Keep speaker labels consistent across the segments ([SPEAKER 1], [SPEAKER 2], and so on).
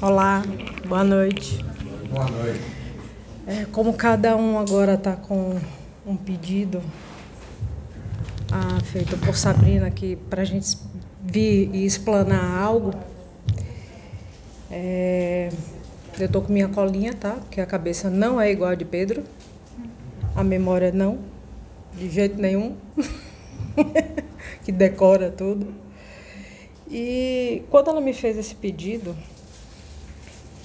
[SPEAKER 1] Olá, boa noite.
[SPEAKER 2] Boa noite.
[SPEAKER 1] É, como cada um agora está com um pedido ah, feito por Sabrina aqui para a gente vir e explanar algo, é, eu estou com minha colinha, tá? Porque a cabeça não é igual a de Pedro, a memória não, de jeito nenhum, que decora tudo. E quando ela me fez esse pedido,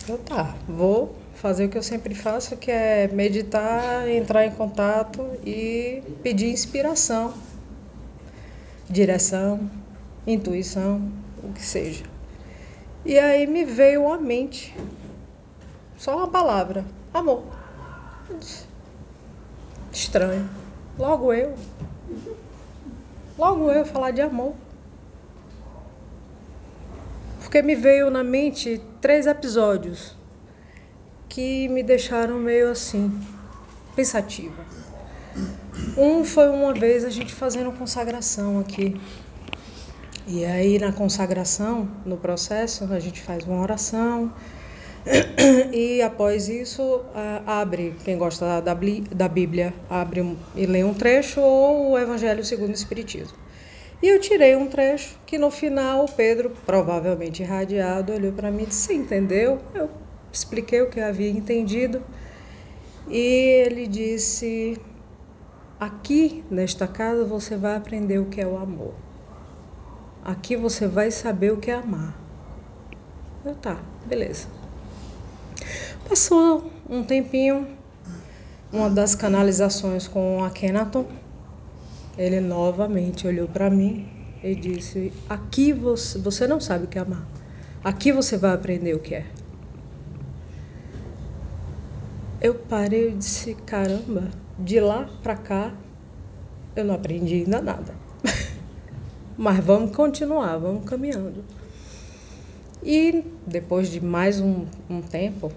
[SPEAKER 1] eu tá, vou fazer o que eu sempre faço, que é meditar, entrar em contato e pedir inspiração, direção, intuição, o que seja. E aí me veio à mente só uma palavra, amor. Estranho. Logo eu. Logo eu falar de amor. Porque me veio na mente três episódios que me deixaram meio assim, pensativa. Um foi uma vez a gente fazendo consagração aqui. E aí na consagração, no processo, a gente faz uma oração e após isso abre, quem gosta da Bíblia, abre e lê um trecho ou o Evangelho segundo o Espiritismo. E eu tirei um trecho que no final o Pedro, provavelmente irradiado, olhou para mim e disse: entendeu? Eu expliquei o que eu havia entendido. E ele disse: Aqui nesta casa você vai aprender o que é o amor. Aqui você vai saber o que é amar. Eu, tá, beleza. Passou um tempinho, uma das canalizações com a Kenaton ele novamente olhou para mim e disse: Aqui você, você não sabe o que é amar. Aqui você vai aprender o que é. Eu parei e disse: Caramba, de lá para cá eu não aprendi ainda nada. Mas vamos continuar, vamos caminhando. E depois de mais um, um tempo,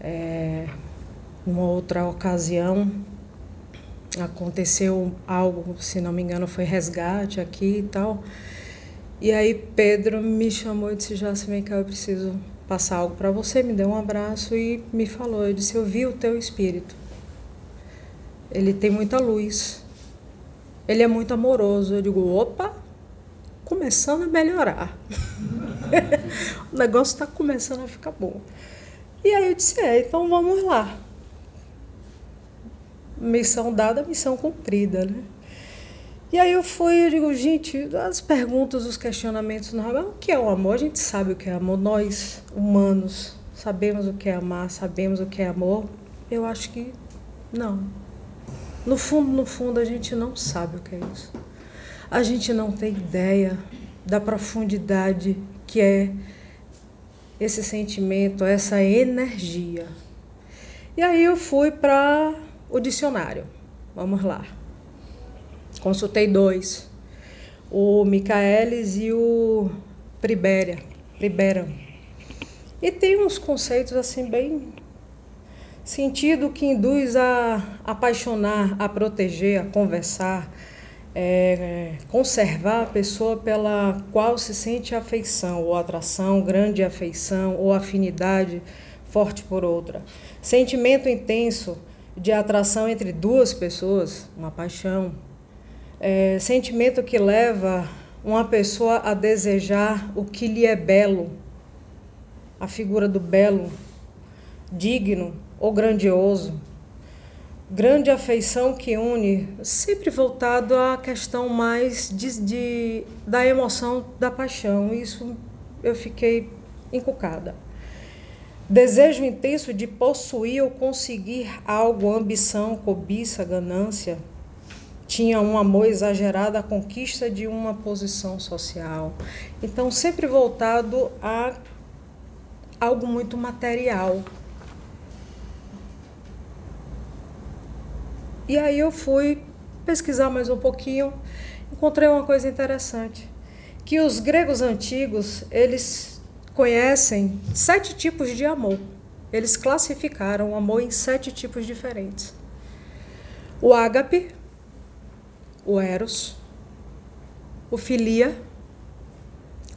[SPEAKER 1] é, uma outra ocasião, aconteceu algo, se não me engano, foi resgate aqui e tal. E aí Pedro me chamou e disse: Jasmine, cá, eu preciso passar algo para você. Me deu um abraço e me falou: Eu disse, eu vi o teu espírito. Ele tem muita luz. Ele é muito amoroso. Eu digo: opa, começando a melhorar. o negócio está começando a ficar bom. E aí eu disse: é, então vamos lá missão dada, missão cumprida, né? E aí eu fui, eu digo, gente, as perguntas, os questionamentos, o que é o amor? A gente sabe o que é amor, nós, humanos, sabemos o que é amar, sabemos o que é amor? Eu acho que não. No fundo, no fundo, a gente não sabe o que é isso. A gente não tem ideia da profundidade que é esse sentimento, essa energia. E aí eu fui para o dicionário. Vamos lá. Consultei dois. O Michaelis e o Pribéria. Pribera. E tem uns conceitos assim bem sentido que induz a apaixonar, a proteger, a conversar, é, conservar a pessoa pela qual se sente afeição ou atração, grande afeição ou afinidade forte por outra. Sentimento intenso de atração entre duas pessoas, uma paixão, é, sentimento que leva uma pessoa a desejar o que lhe é belo, a figura do belo, digno ou grandioso. Grande afeição que une, sempre voltado à questão mais de, de da emoção da paixão. Isso eu fiquei encucada. Desejo intenso de possuir ou conseguir algo, ambição, cobiça, ganância. Tinha um amor exagerado à conquista de uma posição social. Então, sempre voltado a algo muito material. E aí eu fui pesquisar mais um pouquinho, encontrei uma coisa interessante, que os gregos antigos, eles conhecem sete tipos de amor. Eles classificaram o amor em sete tipos diferentes: o ágape, o eros, o filia,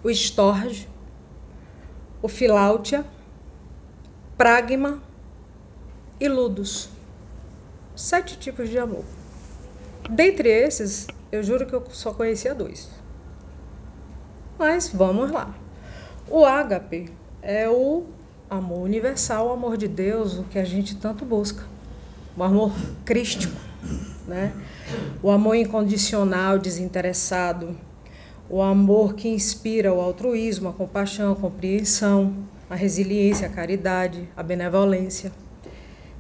[SPEAKER 1] o estorge, o Filáutia, Pragma e Ludus. Sete tipos de amor. Dentre esses, eu juro que eu só conhecia dois. Mas vamos lá. O ágape é o amor universal, o amor de Deus, o que a gente tanto busca. O amor crístico, né? O amor incondicional, desinteressado, o amor que inspira o altruísmo, a compaixão, a compreensão, a resiliência, a caridade, a benevolência,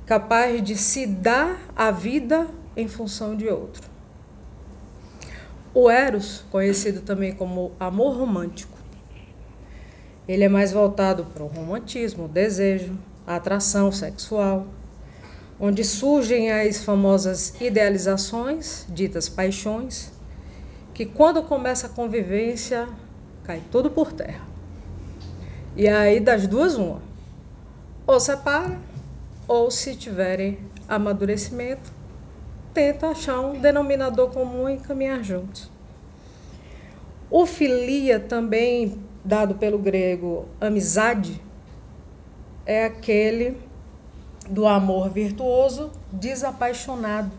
[SPEAKER 1] capaz de se dar a vida em função de outro. O Eros, conhecido também como amor romântico, ele é mais voltado para o romantismo, o desejo, a atração sexual, onde surgem as famosas idealizações, ditas paixões, que quando começa a convivência, cai tudo por terra. E aí das duas uma, ou separa, ou se tiverem amadurecimento, tenta achar um denominador comum e caminhar juntos. O filia, também dado pelo grego amizade, é aquele do amor virtuoso desapaixonado,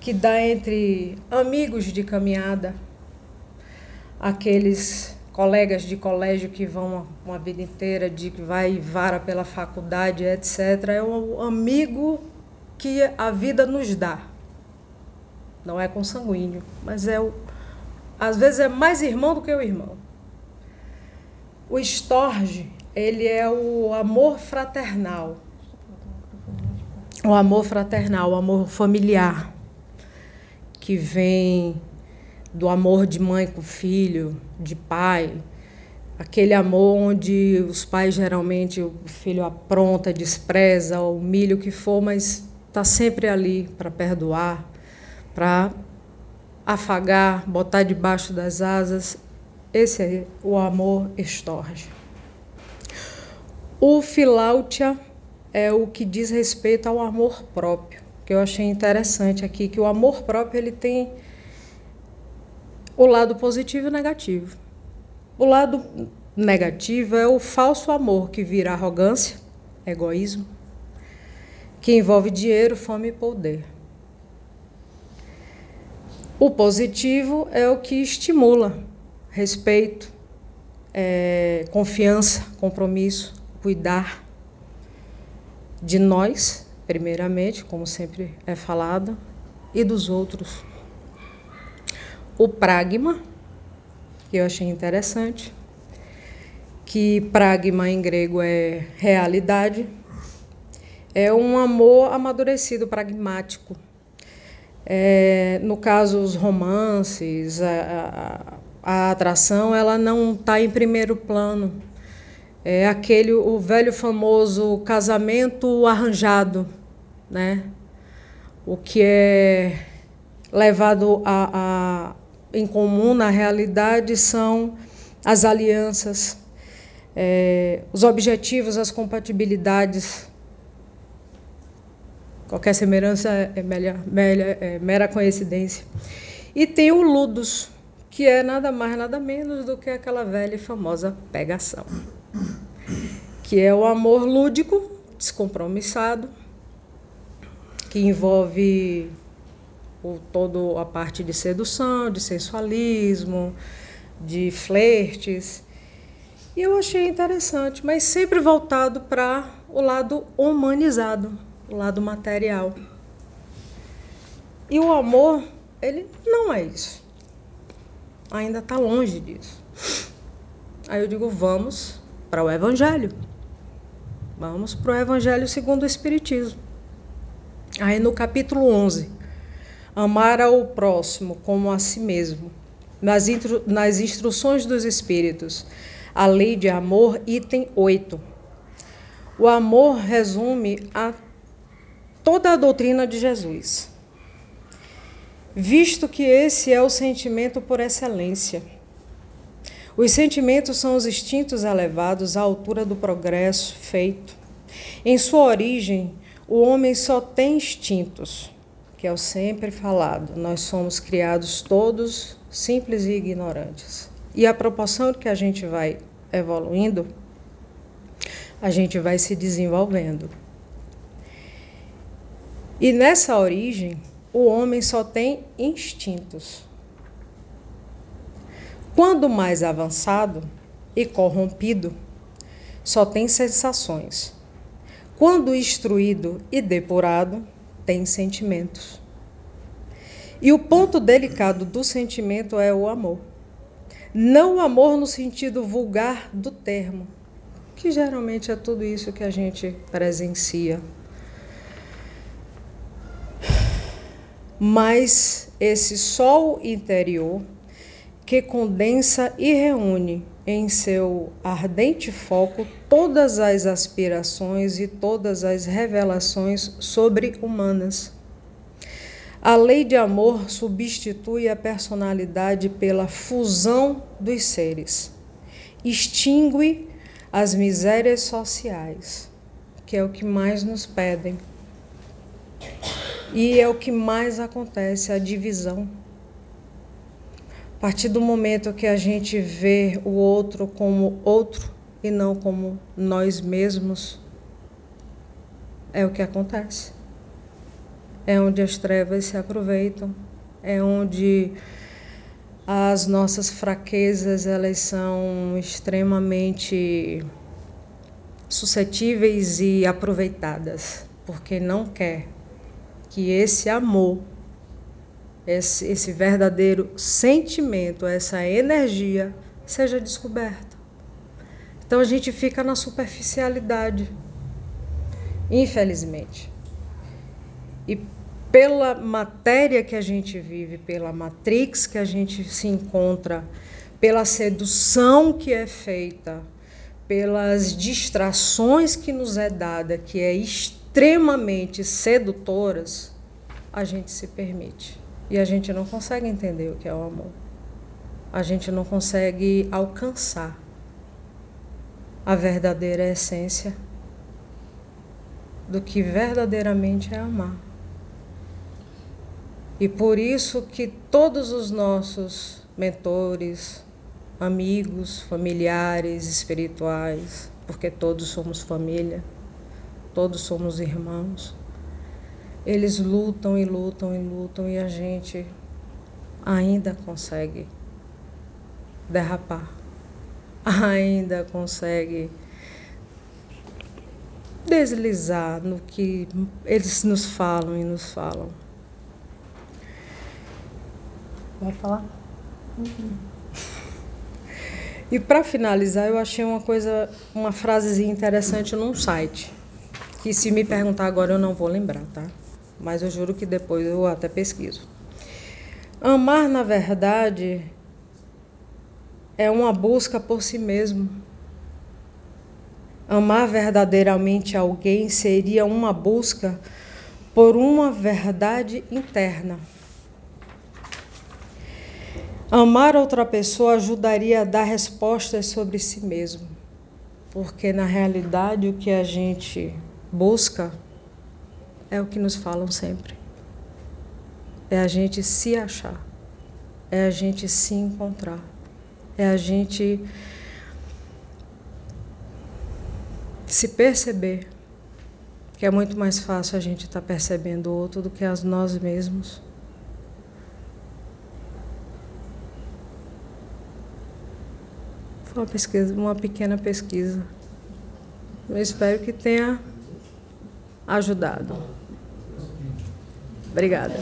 [SPEAKER 1] que dá entre amigos de caminhada, aqueles colegas de colégio que vão uma vida inteira, de que vai e vara pela faculdade, etc. É um amigo que a vida nos dá. Não é consanguíneo, mas é o, às vezes é mais irmão do que o irmão. O estorge, ele é o amor fraternal. O amor fraternal, o amor familiar, que vem do amor de mãe com filho, de pai, aquele amor onde os pais geralmente o filho apronta, despreza, humilha o que for, mas está sempre ali para perdoar, para afagar, botar debaixo das asas. Esse é o amor estorge. O filáutia é o que diz respeito ao amor próprio, que eu achei interessante aqui, que o amor próprio ele tem o lado positivo e negativo. O lado negativo é o falso amor que vira arrogância, egoísmo, que envolve dinheiro, fome e poder. O positivo é o que estimula respeito, é, confiança, compromisso, cuidar de nós, primeiramente, como sempre é falado, e dos outros. O pragma, que eu achei interessante, que pragma em grego é realidade, é um amor amadurecido, pragmático. É, no caso, os romances, a, a, a atração, ela não está em primeiro plano. É aquele, o velho famoso casamento arranjado, né? O que é levado a, a, em comum na realidade são as alianças, é, os objetivos, as compatibilidades Qualquer semelhança é, melhor, melhor, é mera coincidência. E tem o Ludus, que é nada mais, nada menos do que aquela velha e famosa pegação. Que é o amor lúdico, descompromissado, que envolve o, toda a parte de sedução, de sensualismo, de flertes. E eu achei interessante, mas sempre voltado para o lado humanizado o lado material. E o amor, ele não é isso. Ainda está longe disso. Aí eu digo, vamos para o Evangelho. Vamos para o Evangelho segundo o Espiritismo. Aí no capítulo 11, amar ao próximo como a si mesmo. Nas, nas instruções dos Espíritos, a lei de amor, item 8. O amor resume a toda a doutrina de Jesus, visto que esse é o sentimento por excelência. Os sentimentos são os instintos elevados à altura do progresso feito. Em sua origem, o homem só tem instintos, que é o sempre falado. Nós somos criados todos simples e ignorantes. E a proporção que a gente vai evoluindo, a gente vai se desenvolvendo. E nessa origem, o homem só tem instintos. Quando mais avançado e corrompido, só tem sensações. Quando instruído e depurado, tem sentimentos. E o ponto delicado do sentimento é o amor. Não o amor no sentido vulgar do termo, que geralmente é tudo isso que a gente presencia mas esse sol interior que condensa e reúne em seu ardente foco todas as aspirações e todas as revelações sobre-humanas. A lei de amor substitui a personalidade pela fusão dos seres, extingue as misérias sociais, que é o que mais nos pedem. E é o que mais acontece, a divisão. A partir do momento que a gente vê o outro como outro e não como nós mesmos, é o que acontece. É onde as trevas se aproveitam, é onde as nossas fraquezas elas são extremamente suscetíveis e aproveitadas, porque não quer que esse amor, esse, esse verdadeiro sentimento, essa energia seja descoberta. Então a gente fica na superficialidade, infelizmente. E pela matéria que a gente vive, pela matrix que a gente se encontra, pela sedução que é feita, pelas distrações que nos é dada, que é extremamente extremamente sedutoras, a gente se permite. E a gente não consegue entender o que é o amor. A gente não consegue alcançar a verdadeira essência do que verdadeiramente é amar. E por isso que todos os nossos mentores, amigos, familiares espirituais, porque todos somos família, todos somos irmãos. Eles lutam e lutam e lutam e a gente ainda consegue derrapar, ainda consegue deslizar no que eles nos falam e nos falam. Vai falar? Uhum. E para finalizar, eu achei uma coisa, uma frasezinha interessante num site que se me perguntar agora eu não vou lembrar, tá? Mas eu juro que depois eu até pesquiso. Amar, na verdade, é uma busca por si mesmo. Amar verdadeiramente alguém seria uma busca por uma verdade interna. Amar outra pessoa ajudaria a dar respostas sobre si mesmo, porque na realidade o que a gente busca é o que nos falam sempre. É a gente se achar, é a gente se encontrar, é a gente se perceber que é muito mais fácil a gente estar tá percebendo o outro do que as nós mesmos. Foi uma pesquisa, uma pequena pesquisa. Eu espero que tenha ajudado. Obrigada.